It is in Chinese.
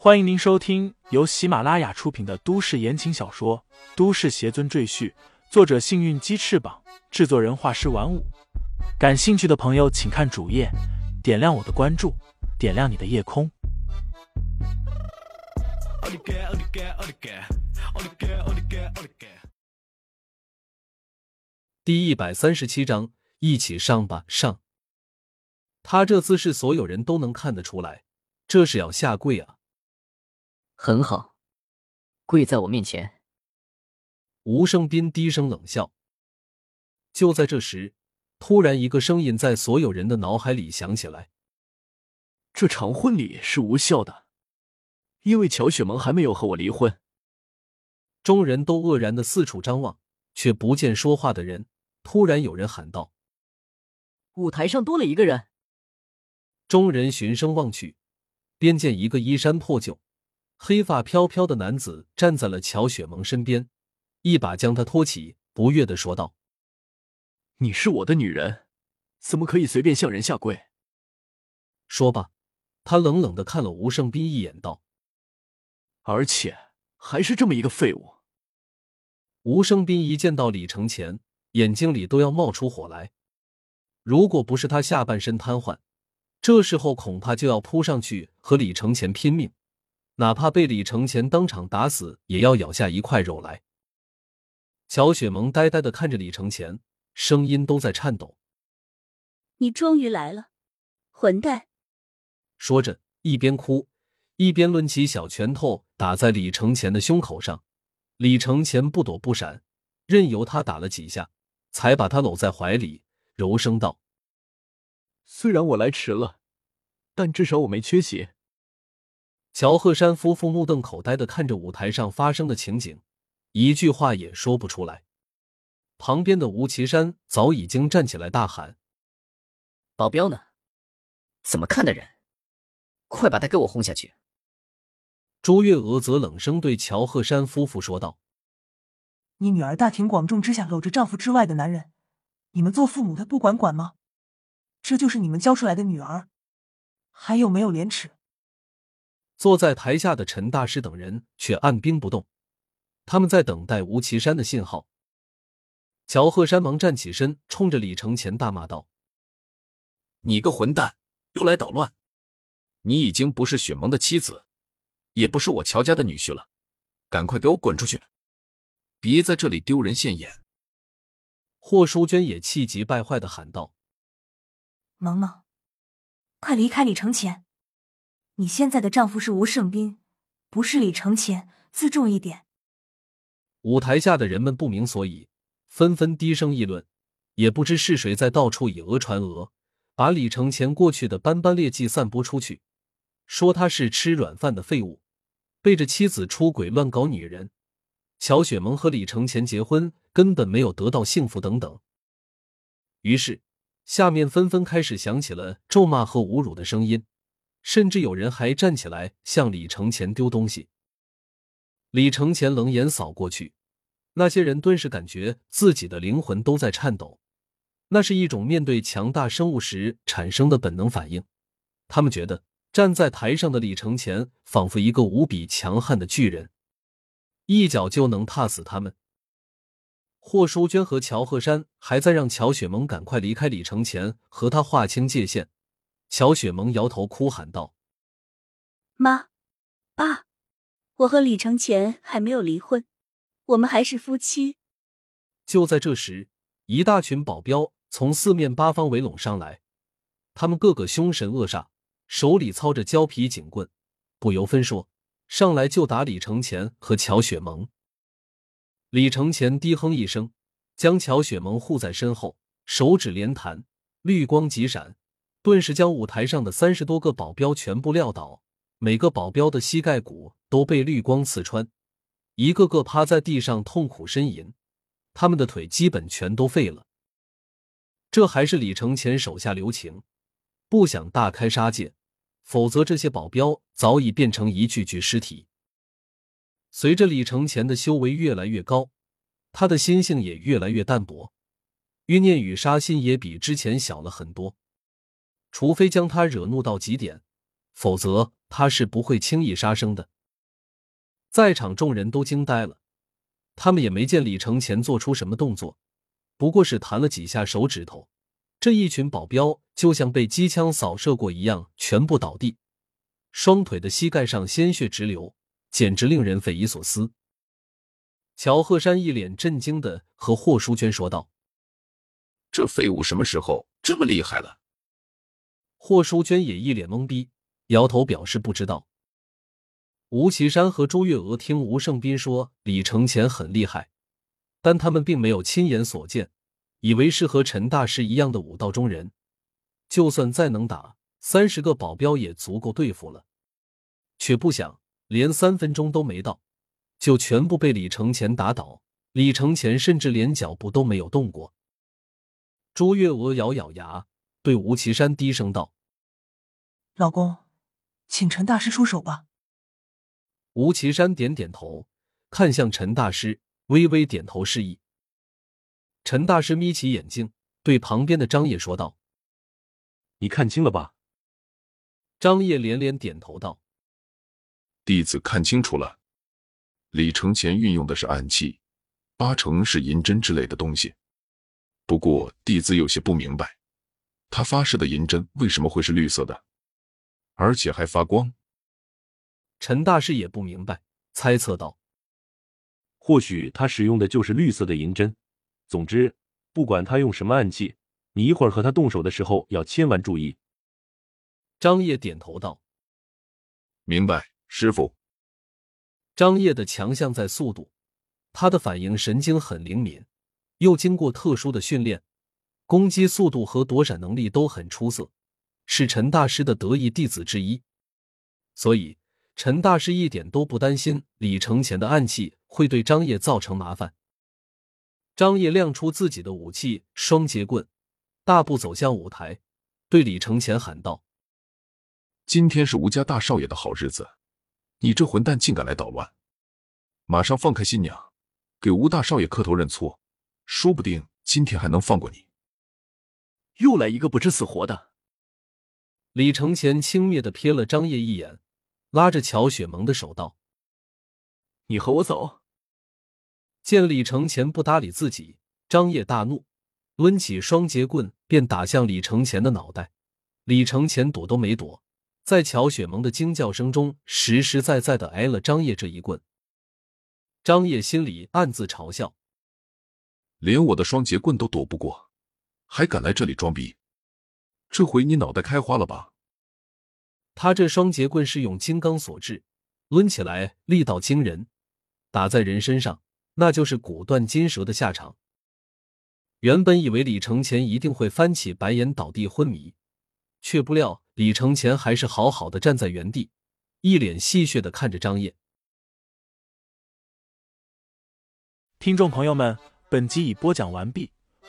欢迎您收听由喜马拉雅出品的都市言情小说《都市邪尊赘婿》，作者：幸运鸡翅膀，制作人：画师玩五。感兴趣的朋友，请看主页，点亮我的关注，点亮你的夜空。第一百三十七章，一起上吧！上。他这姿势，所有人都能看得出来，这是要下跪啊！很好，跪在我面前。吴胜斌低声冷笑。就在这时，突然一个声音在所有人的脑海里响起来：“这场婚礼是无效的，因为乔雪萌还没有和我离婚。”众人都愕然的四处张望，却不见说话的人。突然有人喊道：“舞台上多了一个人。”众人循声望去，便见一个衣衫破旧、黑发飘飘的男子站在了乔雪萌身边，一把将她托起，不悦的说道：“你是我的女人，怎么可以随便向人下跪？”说罢，他冷冷的看了吴胜斌一眼，道：“而且还是这么一个废物。”吴胜斌一见到李承前。眼睛里都要冒出火来。如果不是他下半身瘫痪，这时候恐怕就要扑上去和李承前拼命，哪怕被李承前当场打死，也要咬下一块肉来。乔雪萌呆呆的看着李承前，声音都在颤抖：“你终于来了，混蛋！”说着，一边哭一边抡起小拳头打在李承前的胸口上。李承前不躲不闪，任由他打了几下。才把他搂在怀里，柔声道：“虽然我来迟了，但至少我没缺席。”乔鹤山夫妇目瞪口呆的看着舞台上发生的情景，一句话也说不出来。旁边的吴奇山早已经站起来大喊：“保镖呢？怎么看的人？快把他给我轰下去！”朱月娥则冷声对乔鹤山夫妇说道。你女儿大庭广众之下搂着丈夫之外的男人，你们做父母的不管管吗？这就是你们教出来的女儿，还有没有廉耻？坐在台下的陈大师等人却按兵不动，他们在等待吴奇山的信号。乔鹤山忙站起身，冲着李承前大骂道：“你个混蛋，又来捣乱！你已经不是雪萌的妻子，也不是我乔家的女婿了，赶快给我滚出去！”别在这里丢人现眼！霍淑娟也气急败坏的喊道：“萌萌，快离开李承前！你现在的丈夫是吴胜斌，不是李承前，自重一点。”舞台下的人们不明所以，纷纷低声议论，也不知是谁在到处以讹传讹，把李承前过去的斑斑劣迹散播出去，说他是吃软饭的废物，背着妻子出轨乱搞女人。乔雪萌和李承前结婚根本没有得到幸福，等等。于是，下面纷纷开始响起了咒骂和侮辱的声音，甚至有人还站起来向李承前丢东西。李承前冷眼扫过去，那些人顿时感觉自己的灵魂都在颤抖，那是一种面对强大生物时产生的本能反应。他们觉得站在台上的李承前仿佛一个无比强悍的巨人。一脚就能踏死他们。霍淑娟和乔鹤山还在让乔雪萌赶快离开李承前，和他划清界限。乔雪萌摇头哭喊道：“妈，爸，我和李承前还没有离婚，我们还是夫妻。”就在这时，一大群保镖从四面八方围拢上来，他们个个凶神恶煞，手里操着胶皮警棍，不由分说。上来就打李承前和乔雪萌。李承前低哼一声，将乔雪萌护在身后，手指连弹，绿光急闪，顿时将舞台上的三十多个保镖全部撂倒，每个保镖的膝盖骨都被绿光刺穿，一个个趴在地上痛苦呻吟，他们的腿基本全都废了。这还是李承前手下留情，不想大开杀戒。否则，这些保镖早已变成一具具尸体。随着李承前的修为越来越高，他的心性也越来越淡薄，欲念与杀心也比之前小了很多。除非将他惹怒到极点，否则他是不会轻易杀生的。在场众人都惊呆了，他们也没见李承前做出什么动作，不过是弹了几下手指头，这一群保镖就像被机枪扫射过一样，全部倒地，双腿的膝盖上鲜血直流，简直令人匪夷所思。乔鹤山一脸震惊的和霍淑娟说道：“这废物什么时候这么厉害了？”霍淑娟也一脸懵逼，摇头表示不知道。吴奇山和朱月娥听吴胜斌说李承前很厉害，但他们并没有亲眼所见，以为是和陈大师一样的武道中人，就算再能打，三十个保镖也足够对付了。却不想连三分钟都没到，就全部被李承前打倒。李承前甚至连脚步都没有动过。朱月娥咬咬牙，对吴岐山低声道：“老公，请陈大师出手吧。”吴岐山点点头，看向陈大师，微微点头示意。陈大师眯起眼睛，对旁边的张烨说道：“你看清了吧？”张烨连连点头道：“弟子看清楚了，李承前运用的是暗器，八成是银针之类的东西。不过弟子有些不明白，他发射的银针为什么会是绿色的，而且还发光？”陈大师也不明白，猜测道：“或许他使用的就是绿色的银针。总之，不管他用什么暗器，你一会儿和他动手的时候要千万注意。”张烨点头道：“明白，师傅。”张烨的强项在速度，他的反应神经很灵敏，又经过特殊的训练，攻击速度和躲闪能力都很出色，是陈大师的得意弟子之一，所以。陈大师一点都不担心李承前的暗器会对张掖造成麻烦。张掖亮出自己的武器双节棍，大步走向舞台，对李承前喊道：“今天是吴家大少爷的好日子，你这混蛋竟敢来捣乱！马上放开新娘，给吴大少爷磕头认错，说不定今天还能放过你。”又来一个不知死活的！李承前轻蔑的瞥了张烨一眼。拉着乔雪萌的手道：“你和我走。”见李承前不搭理自己，张烨大怒，抡起双节棍便打向李承前的脑袋。李承前躲都没躲，在乔雪萌的惊叫声中，实实在在的挨了张烨这一棍。张烨心里暗自嘲笑：“连我的双节棍都躲不过，还敢来这里装逼？这回你脑袋开花了吧？”他这双节棍是用金刚所制，抡起来力道惊人，打在人身上那就是骨断筋折的下场。原本以为李承前一定会翻起白眼倒地昏迷，却不料李承前还是好好的站在原地，一脸戏谑的看着张烨。听众朋友们，本集已播讲完毕，